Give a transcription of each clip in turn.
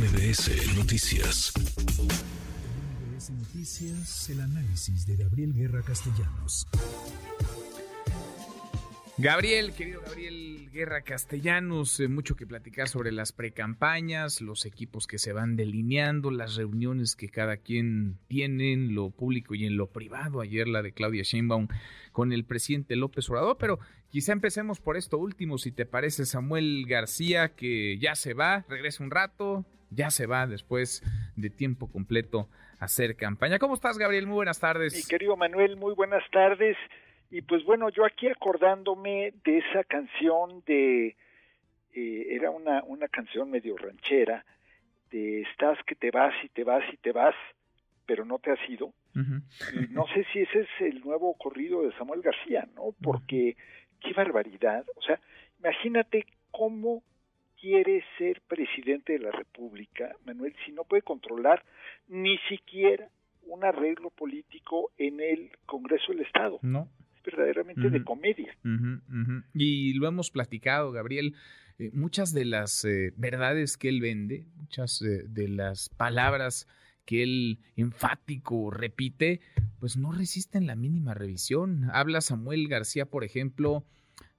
MBS Noticias. MBS Noticias, el análisis de Gabriel Guerra Castellanos. Gabriel, querido Gabriel Guerra Castellanos, eh, mucho que platicar sobre las precampañas, los equipos que se van delineando, las reuniones que cada quien tiene en lo público y en lo privado. Ayer la de Claudia Sheinbaum con el presidente López Obrador, pero quizá empecemos por esto último, si te parece, Samuel García, que ya se va, regresa un rato, ya se va después de tiempo completo a hacer campaña. ¿Cómo estás, Gabriel? Muy buenas tardes. Mi querido Manuel, muy buenas tardes. Y pues bueno, yo aquí acordándome de esa canción de, eh, era una, una canción medio ranchera, de estás que te vas y te vas y te vas, pero no te has ido. Y no sé si ese es el nuevo corrido de Samuel García, ¿no? Porque qué barbaridad. O sea, imagínate cómo quiere ser presidente de la República, Manuel, si no puede controlar ni siquiera un arreglo político en el Congreso del Estado. No verdaderamente de comedia. Y lo hemos platicado, Gabriel. Eh, muchas de las eh, verdades que él vende, muchas eh, de las palabras que él enfático repite, pues no resisten la mínima revisión. Habla Samuel García, por ejemplo,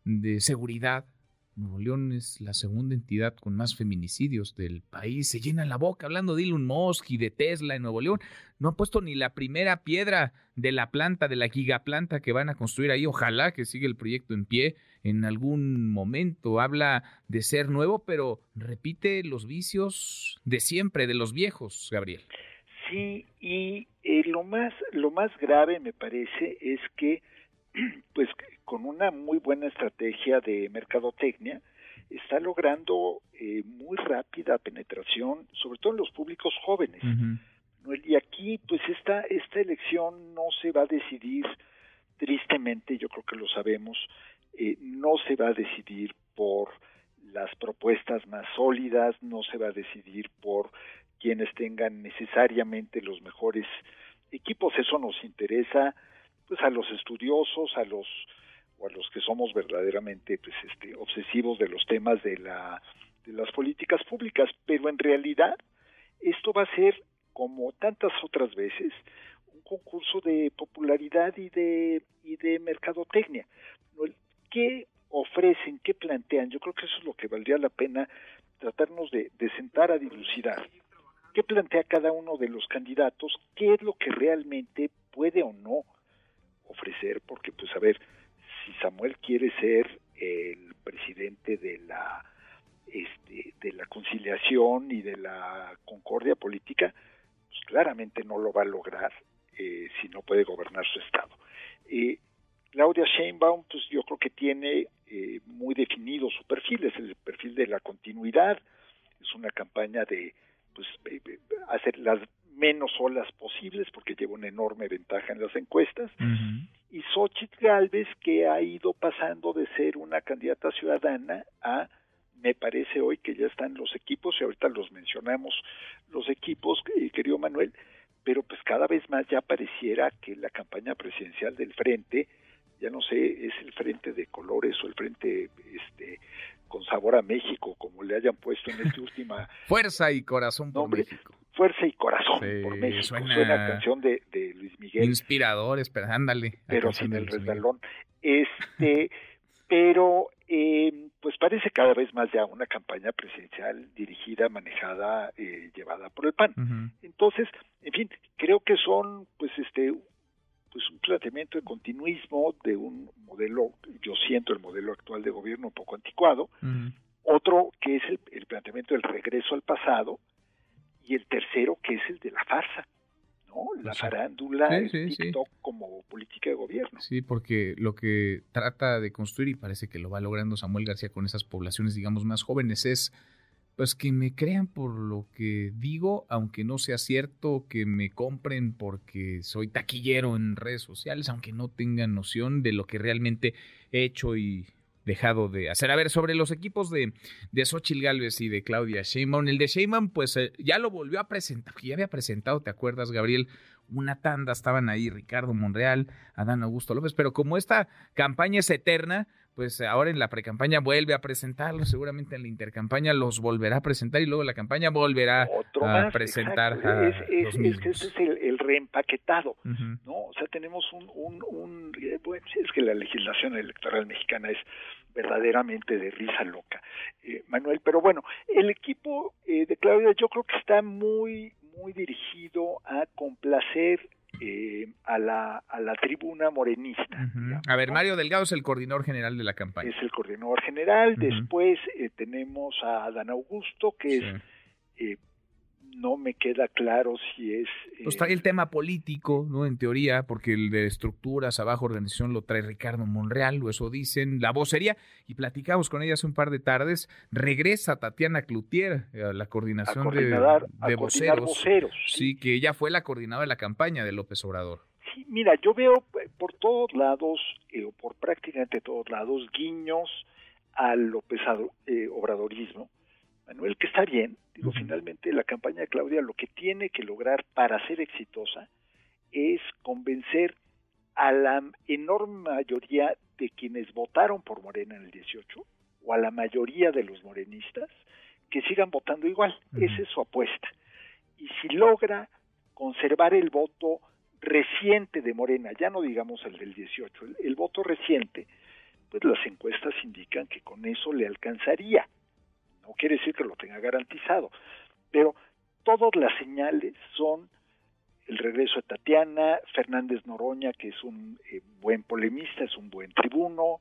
de seguridad, Nuevo León es la segunda entidad con más feminicidios del país. Se llena la boca hablando de Elon Musk y de Tesla en Nuevo León. No ha puesto ni la primera piedra de la planta, de la gigaplanta que van a construir ahí. Ojalá que siga el proyecto en pie en algún momento. Habla de ser nuevo, pero repite los vicios de siempre, de los viejos, Gabriel. Sí, y eh, lo más lo más grave me parece es que pues con una muy buena estrategia de mercadotecnia, está logrando eh, muy rápida penetración, sobre todo en los públicos jóvenes. Y aquí, pues esta, esta elección no se va a decidir, tristemente, yo creo que lo sabemos, eh, no se va a decidir por las propuestas más sólidas, no se va a decidir por quienes tengan necesariamente los mejores equipos, eso nos interesa pues a los estudiosos, a los o a los que somos verdaderamente pues este obsesivos de los temas de la de las políticas públicas, pero en realidad esto va a ser como tantas otras veces un concurso de popularidad y de y de mercadotecnia. ¿Qué ofrecen, qué plantean? Yo creo que eso es lo que valdría la pena tratarnos de, de sentar a dilucidar. ¿Qué plantea cada uno de los candidatos? ¿Qué es lo que realmente puede o no ofrecer, porque pues a ver, si Samuel quiere ser el presidente de la este, de la conciliación y de la concordia política, pues claramente no lo va a lograr eh, si no puede gobernar su estado. Eh, Claudia Sheinbaum, pues yo creo que tiene eh, muy definido su perfil, es el perfil de la continuidad, es una campaña de pues hacer las menos olas posibles porque lleva una enorme ventaja en las encuestas. Y Xochitl Galvez, que ha ido pasando de ser una candidata ciudadana a, me parece hoy que ya están los equipos, y ahorita los mencionamos, los equipos, eh, querido Manuel, pero pues cada vez más ya pareciera que la campaña presidencial del frente, ya no sé, es el frente de colores o el frente este con sabor a México, como le hayan puesto en esta última... Fuerza y corazón por México. Fuerza y Corazón por México. Suena, canción de, Luis Miguel. Inspirador, espera, ándale. Pero sin el resbalón. Este, pero eh, pues parece cada vez más ya una campaña presidencial dirigida, manejada, eh, llevada por el PAN. Entonces, en fin, creo que son pues este pues un planteamiento de continuismo de un modelo, yo siento el modelo actual de gobierno un poco anticuado, otro que es el, el planteamiento del regreso al pasado, y el tercero que es el de la farsa. ¿no? La farándula, el TikTok como política de gobierno. Sí, porque lo que trata de construir, y parece que lo va logrando Samuel García con esas poblaciones, digamos, más jóvenes, es pues que me crean por lo que digo, aunque no sea cierto, que me compren porque soy taquillero en redes sociales, aunque no tengan noción de lo que realmente he hecho y dejado de hacer. A ver, sobre los equipos de, de Xochitl Galvez y de Claudia Sheinbaum, el de Sheinbaum pues eh, ya lo volvió a presentar, ya había presentado, ¿te acuerdas, Gabriel? Una tanda, estaban ahí Ricardo Monreal, Adán Augusto López, pero como esta campaña es eterna, pues ahora en la precampaña vuelve a presentarlos, seguramente en la intercampaña los volverá a presentar y luego la campaña volverá a presentar a es, es, es, que ese es el, reempaquetado, ¿no? O sea, tenemos un, un, un eh, bueno, es que la legislación electoral mexicana es verdaderamente de risa loca, eh, Manuel, pero bueno, el equipo eh, de Claudia yo creo que está muy, muy dirigido a complacer eh, a, la, a la tribuna morenista. a ver, Mario Delgado es el coordinador general de la campaña. Es el coordinador general. Después eh, tenemos a Dan Augusto, que es eh, no me queda claro si es... Pues trae el tema político, ¿no? En teoría, porque el de estructuras, abajo organización lo trae Ricardo Monreal, o eso dicen, la vocería, y platicamos con ella hace un par de tardes, regresa Tatiana Cloutier a la coordinación de, voceros, ¿sí? que ella fue la coordinadora de la campaña de López Obrador. Sí, mira, yo veo por todos lados, eh, o por prácticamente todos lados, guiños al López eh, Obradorismo, Manuel, que está bien, digo, finalmente la campaña de Claudia lo que tiene que lograr para ser exitosa es convencer a la enorme mayoría de quienes votaron por Morena en el 18 o a la mayoría de los morenistas que sigan votando igual. Esa es su apuesta. Y si logra conservar el voto reciente de Morena, ya no digamos el del 18, el, el voto reciente, pues las encuestas indican que con eso le alcanzaría no quiere decir que lo tenga garantizado, pero todas las señales son el regreso de Tatiana, Fernández Noroña, que es un eh, buen polemista, es un buen tribuno,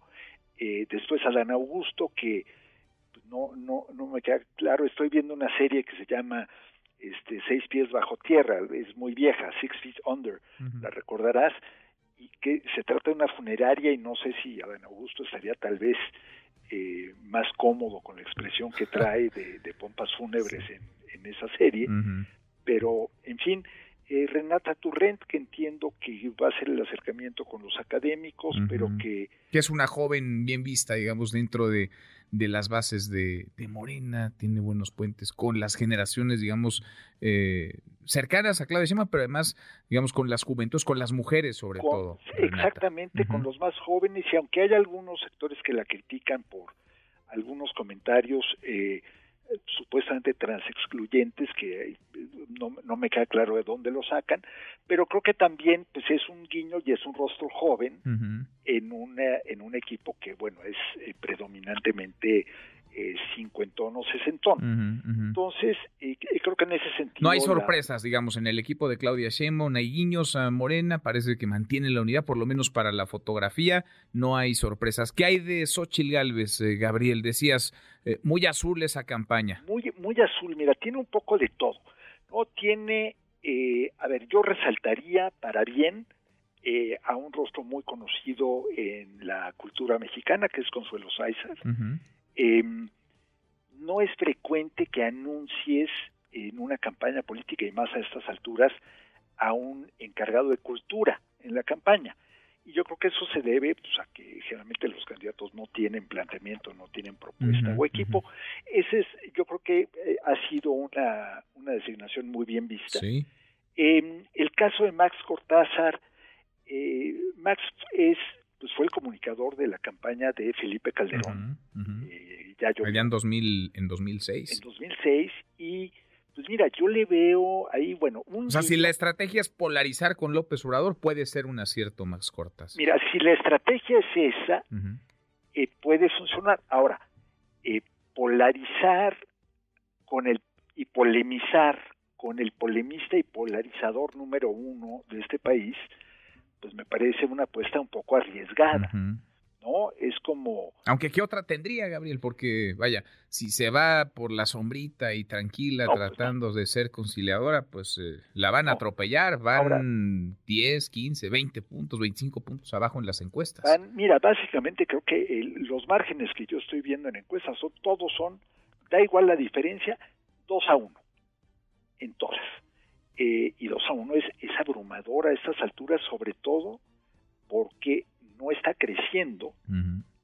eh, después Adán Augusto, que pues, no, no, no me queda claro, estoy viendo una serie que se llama este, Seis pies bajo tierra, es muy vieja, Six Feet Under, la recordarás, y que se trata de una funeraria y no sé si Adán Augusto estaría tal vez eh, más cómodo con la expresión que trae de, pompas fúnebres en, esa serie, pero en fin, eh, Renata Turrent, que entiendo que va a ser el acercamiento con los académicos, pero que... Que es una joven bien vista, digamos, dentro de, de las bases de, de, Morena, tiene buenos puentes con las generaciones, digamos, eh, cercanas a Claudia Sheinbaum, pero además, digamos, con las juventudes, con las mujeres sobre todo. Exactamente, con los más jóvenes, y aunque hay algunos sectores que la critican por algunos comentarios eh, supuestamente transexcluyentes, que no, no me queda claro de dónde lo sacan, pero creo que también pues es un guiño y es un rostro joven en, una, en un equipo que, bueno, es eh, predominantemente eh, cincuentón o sesentón. Entonces, eh, creo que en ese sentido... No hay sorpresas, digamos, en el equipo de Claudia Sheinbaum, hay guiños a Morena, parece que mantiene la unidad, por lo menos para la fotografía, no hay sorpresas. ¿Qué hay de Xochitl Galvez, eh, Gabriel? Decías, eh, muy azul esa campaña. Muy, muy azul, mira, tiene un poco de todo. No tiene, a ver, yo resaltaría para bien a un rostro muy conocido en la cultura mexicana, que es Consuelo Sáizar. Eh, no es frecuente que anuncies en una campaña política y más a estas alturas a un encargado de cultura en la campaña. Y yo creo que eso se debe pues, a que generalmente los candidatos no tienen planteamiento, no tienen propuesta o equipo. Ese es, yo creo que eh, ha sido una, una designación muy bien vista. Sí. Eh, el caso de Max Cortázar, eh, Max es pues fue el comunicador de la campaña de Felipe Calderón. Eh, ya yo, en, 2000, en 2006. En 2006 y pues mira, yo le veo ahí, bueno, un... O sea, si la estrategia es polarizar con López Obrador, puede ser un acierto más cortas. Mira, si la estrategia es esa, eh, puede funcionar. Ahora, eh, polarizar con el y polemizar con el polemista y polarizador número uno de este país, pues me parece una apuesta un poco arriesgada. ¿No? Es como... Aunque qué otra tendría, Gabriel, porque vaya, si se va por la sombrita y tranquila pues tratando de ser conciliadora, pues eh, la van a atropellar, van 10, 15, 20 puntos, 25 puntos abajo en las encuestas. mira, básicamente creo que los márgenes que yo estoy viendo en encuestas son, todos son, da igual la diferencia, 2 a 1 en todas. Eh, y 2 a 1 es, es abrumadora a estas alturas, sobre todo porque no está creciendo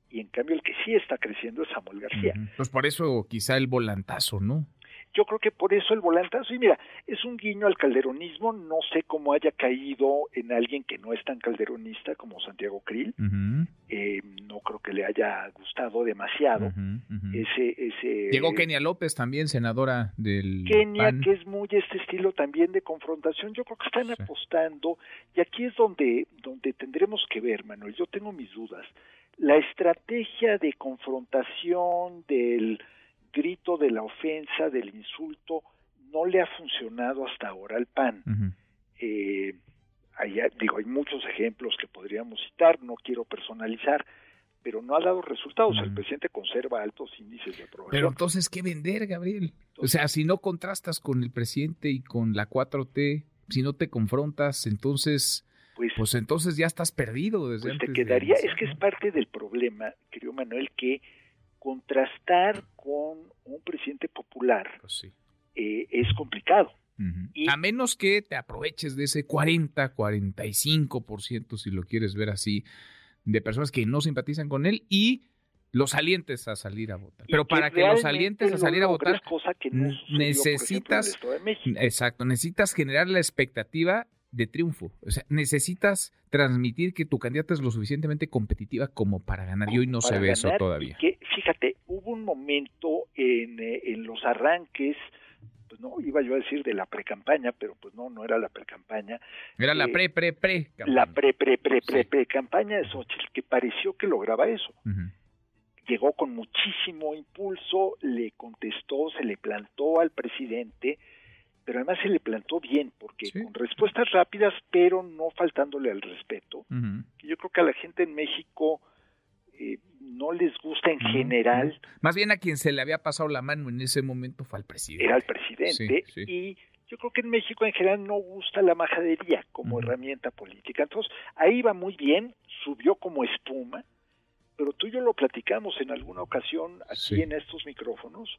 y en cambio el que sí está creciendo es Samuel García. Pues por eso quizá el volantazo, ¿no? Yo creo que por eso el volantazo, y mira, es un guiño al calderonismo, no sé cómo haya caído en alguien que no es tan calderonista como Santiago Krill, eh, no creo que le haya gustado demasiado ese ese llegó Kenia López también senadora del Kenia que es muy este estilo también de confrontación yo creo que están apostando y aquí es donde donde tendremos que ver Manuel yo tengo mis dudas la estrategia de confrontación del grito de la ofensa, del insulto, no le ha funcionado hasta ahora al PAN. Eh, hay, digo, hay muchos ejemplos que podríamos citar, no quiero personalizar, pero no ha dado resultados. El presidente conserva altos índices de aprobación. Pero entonces, ¿qué vender, Gabriel? o sea, si no contrastas con el presidente y con la 4T, si no te confrontas, entonces... Pues, pues entonces ya estás perdido desde pues te quedaría, es que es parte del problema, querido Manuel, que contrastar con un presidente popular pues eh, es complicado. y, a menos que te aproveches de ese 40, 45%, si lo quieres ver así, de personas que no simpatizan con él y los alientes a salir a votar. Pero para que los alientes a salir a votar, cosa que no necesitas, exacto, necesitas generar la expectativa de triunfo. O sea, necesitas transmitir que tu candidata es lo suficientemente competitiva como para ganar. Y hoy no se ve eso todavía. Que, fíjate, hubo un momento en, eh, en los arranques, pues no iba yo a decir de la pre-campaña, pero pues no, no era la pre-campaña. Era la pre, pre, pre. -campaña. La pre, pre, pre, pre, pre campaña de Xochitl, que pareció que lograba eso. Llegó con muchísimo impulso, le contestó, se le plantó al presidente, pero además se le plantó bien, porque con respuestas rápidas, pero no faltándole al respeto. Yo creo que a la gente en México eh, no les gusta en general. Más bien a quien se le había pasado la mano en ese momento fue al presidente. Era el presidente y yo creo que en México en general no gusta la majadería como herramienta política. Entonces, ahí va muy bien, subió como espuma, pero tú y yo lo platicamos en alguna ocasión aquí en estos micrófonos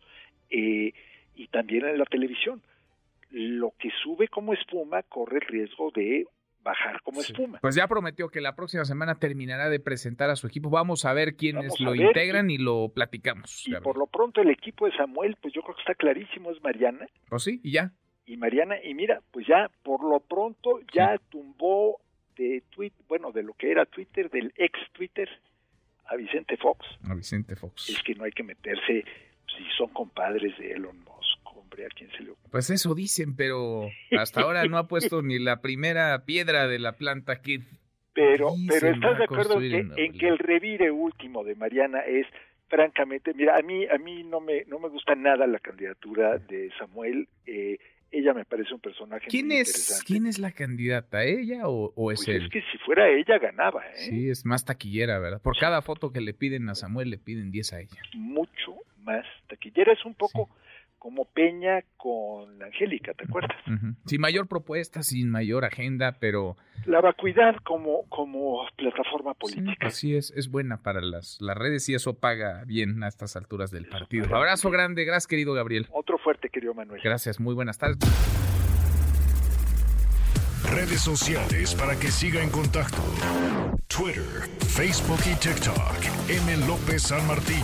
eh, y también en la televisión lo que sube como espuma corre el riesgo de bajar como espuma. Pues ya prometió que la próxima semana terminará de presentar a su equipo. Vamos a ver quiénes lo integran y, lo platicamos. Y por lo pronto el equipo de Samuel, pues yo creo que está clarísimo, es Mariana. Pues sí, y ya. Y Mariana, y mira, pues ya por lo pronto ya tumbó de tweet, bueno, de lo que era Twitter, del ex Twitter, a Vicente Fox. A Vicente Fox. Es que no hay que meterse si son compadres de Elon Musk a quién se le Pues eso dicen, pero hasta ahora no ha puesto ni la primera piedra de la planta que pero pero estás de acuerdo en que, el revire último de Mariana es francamente mira a mí a mí no me no me gusta nada la candidatura de Samuel eh, ella me parece un personaje ¿Quién muy es, interesante. ¿Quién es la candidata? ¿Ella o, es pues él? Es que si fuera ella ganaba, ¿eh? Sí, es más taquillera, ¿verdad? Por cada foto que le piden a Samuel le piden 10 a ella. Mucho más taquillera. Es un poco como Peña con Angélica, ¿te acuerdas? Sin mayor propuesta, sin mayor agenda, pero... La vacuidad como, como plataforma política. Sí, así es, es buena para las, las redes y eso paga bien a estas alturas del partido. Abrazo grande, gracias querido Gabriel. Otro fuerte, querido Manuel. Gracias, muy buenas tardes. Redes sociales para que siga en contacto: Twitter, Facebook y TikTok. M. López San Martín.